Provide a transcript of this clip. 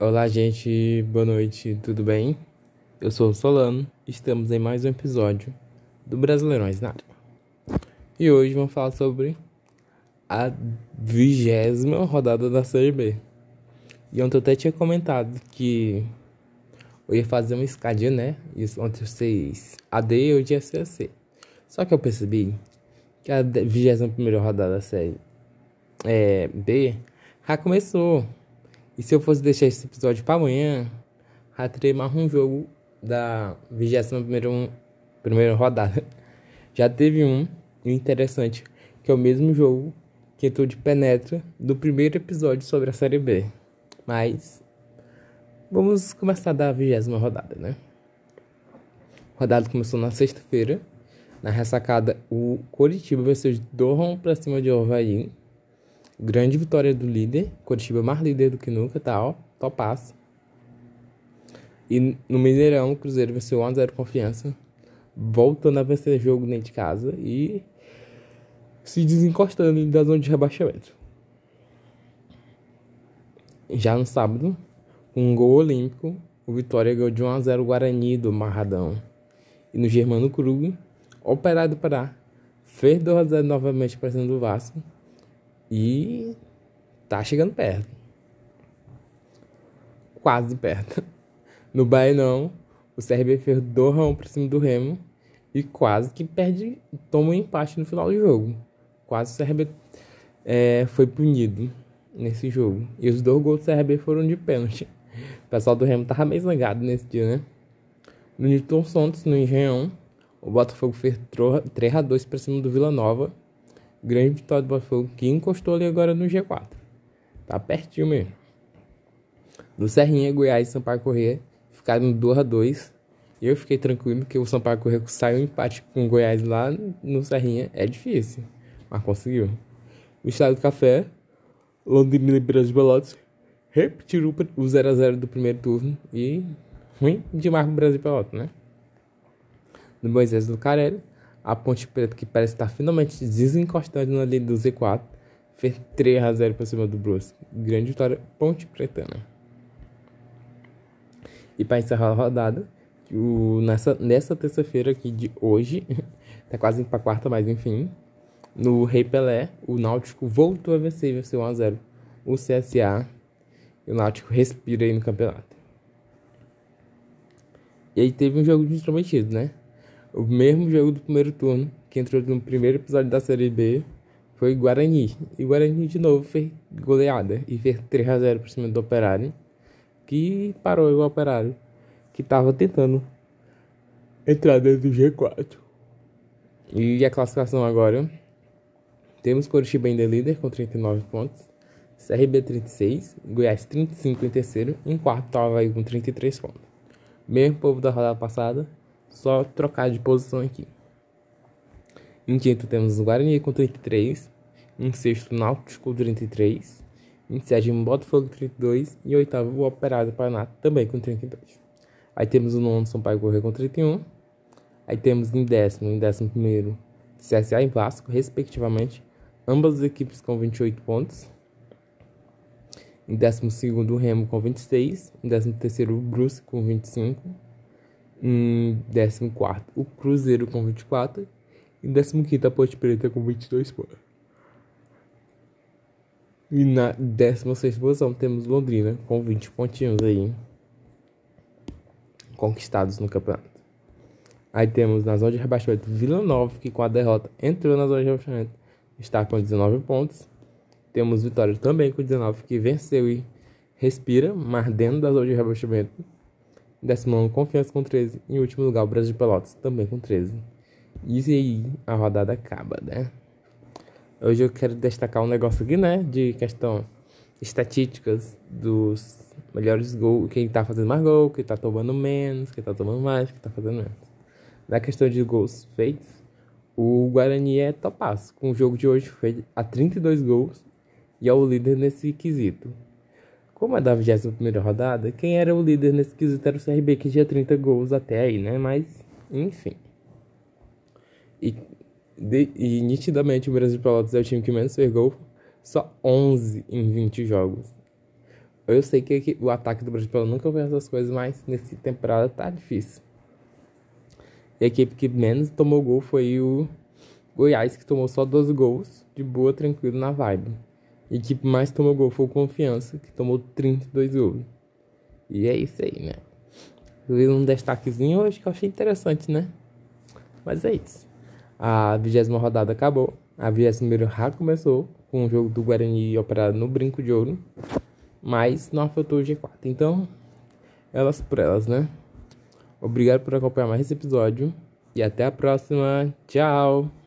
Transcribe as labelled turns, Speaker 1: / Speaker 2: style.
Speaker 1: Olá, gente, boa noite, tudo bem? Eu sou o Solano, estamos em mais um episódio do Brasileirões na área. E hoje vamos falar sobre a vigésima rodada da Série B. E ontem eu até tinha comentado que eu ia fazer uma escadinha, né? Isso ontem vocês AD e hoje ia ser C. Só que eu percebi que a vigésima primeira rodada da Série é, B já começou. E se eu fosse deixar esse episódio para amanhã, já teria mais um jogo da 21 primeira rodada. Já teve um interessante, que é o mesmo jogo que entrou de penetra do primeiro episódio sobre a Série B. Mas vamos começar da vigésima rodada, né? A rodada começou na sexta-feira. Na ressacada, o Coritiba venceu de Doron para cima de Havaí Grande vitória do líder. Curitiba mais líder do que nunca, tá? Ó, topaço. E no Mineirão, o Cruzeiro venceu 1x0 confiança. Voltando a vencer jogo dentro de casa e se desencostando da zona de rebaixamento. Já no sábado, um gol olímpico, o Vitória ganhou de 1x0 o Guarani do Marradão. E no Germano Krug, Operário do Pará fez 2x0 novamente para cima do Vasco e tá chegando perto. Quase perto. No Bainão, o CRB fez 2 x pra cima do Remo e quase que perde, toma um empate no final do jogo. Quase o CRB é, foi punido nesse jogo. E os dois gols do CRB foram de pênalti. O pessoal do Remo tava meio zangado nesse dia, né? No Newton Santos, no Engenhão, o Botafogo fez 3 x 2 pra cima do Vila Nova Grande vitória do Botafogo que encostou ali agora no G4. Tá pertinho mesmo. No Serrinha, Goiás e Sampaio Corrêa ficaram 2 a 2 Eu fiquei tranquilo porque o Sampaio Corrêa saiu um empate com o Goiás lá no Serrinha. É difícil, mas conseguiu. O Estado do Café, Londrina e Brasil de Pelotas repetiram o 0x0 do primeiro turno e ruim demais pro Brasil Pelotas, né? No Moisés do Carelli, a Ponte Preta, que parece estar finalmente desencostando na linha do Z4, fez 3 a 0 para cima do Brusque. Grande vitória Ponte Pretana. E para encerrar a rodada, o, nessa, nessa terça-feira aqui de hoje, tá quase indo para quarta, mas enfim, no Rei Pelé, o Náutico voltou a vencer, venceu 1 a 0 o CSA. E o Náutico respira aí no campeonato. E aí teve um jogo de instrometido, né? O mesmo jogo do primeiro turno, que entrou no primeiro episódio da Série B, foi Guarani. E Guarani de novo fez goleada e fez 3 a 0 por cima do Operário, que parou o Operário, que estava tentando entrar dentro do G4. E a classificação agora, temos Coritiba ainda líder com 39 pontos, CRB 36, Goiás 35 em terceiro, em quarto estava aí com 33 pontos. Mesmo povo da rodada passada, só trocar de posição aqui. Em quinto temos o Guarani com 33. Em sexto, Náutico com 33. Em sétimo, Botafogo com 32. E oitavo, o Operário Paraná também com 32. Aí temos o nono, São Paulo Correia com 31. Aí temos em décimo e em décimo primeiro, CSA e Vasco, respectivamente. Ambas as equipes com 28 pontos. Em décimo segundo, o Remo com 26. Em décimo terceiro, o Brusque com 25. Em 14, o Cruzeiro com 24. Em 15, a Ponte Preta com 22 pontos. E na 16 posição temos Londrina com 20 pontinhos aí conquistados no campeonato. Aí temos na zona de rebaixamento Vila Nova, que com a derrota entrou na zona de rebaixamento, está com 19 pontos. Temos Vitória também com 19, que venceu e respira, mas dentro da zona de rebaixamento Décimo nono, Confiança com 13. Em último lugar, o Brasil de Pelotas, também com 13. E aí a rodada acaba, né? Hoje eu quero destacar um negócio aqui, né? De questão estatísticas dos melhores gols, quem tá fazendo mais gol, quem tá tomando menos, quem tá tomando mais, quem tá fazendo menos. Na questão de gols feitos, o Guarani é topaço. Com o jogo de hoje foi a 32 gols e é o líder nesse quesito. Como é da 21 rodada, quem era o líder nesse quesito era o CRB, que tinha 30 gols até aí, né? Mas, enfim. E, de, e nitidamente o Brasil de Pelotas é o time que menos fez gol, só 11 em 20 jogos. Eu sei que o ataque do Brasil nunca foi essas coisas, mas nessa temporada tá difícil. E a equipe que menos tomou gol foi o Goiás, que tomou só 12 gols, de boa, tranquilo, na vibe. A equipe mais tomou gol foi o Confiança, que tomou 32 gols. E é isso aí, né? Eu vi um destaquezinho hoje que eu achei interessante, né? Mas é isso. A vigésima rodada acabou. A vigésima já começou com o jogo do Guarani operado no Brinco de Ouro. Mas não afetou o G4. Então, elas por elas, né? Obrigado por acompanhar mais esse episódio. E até a próxima. Tchau!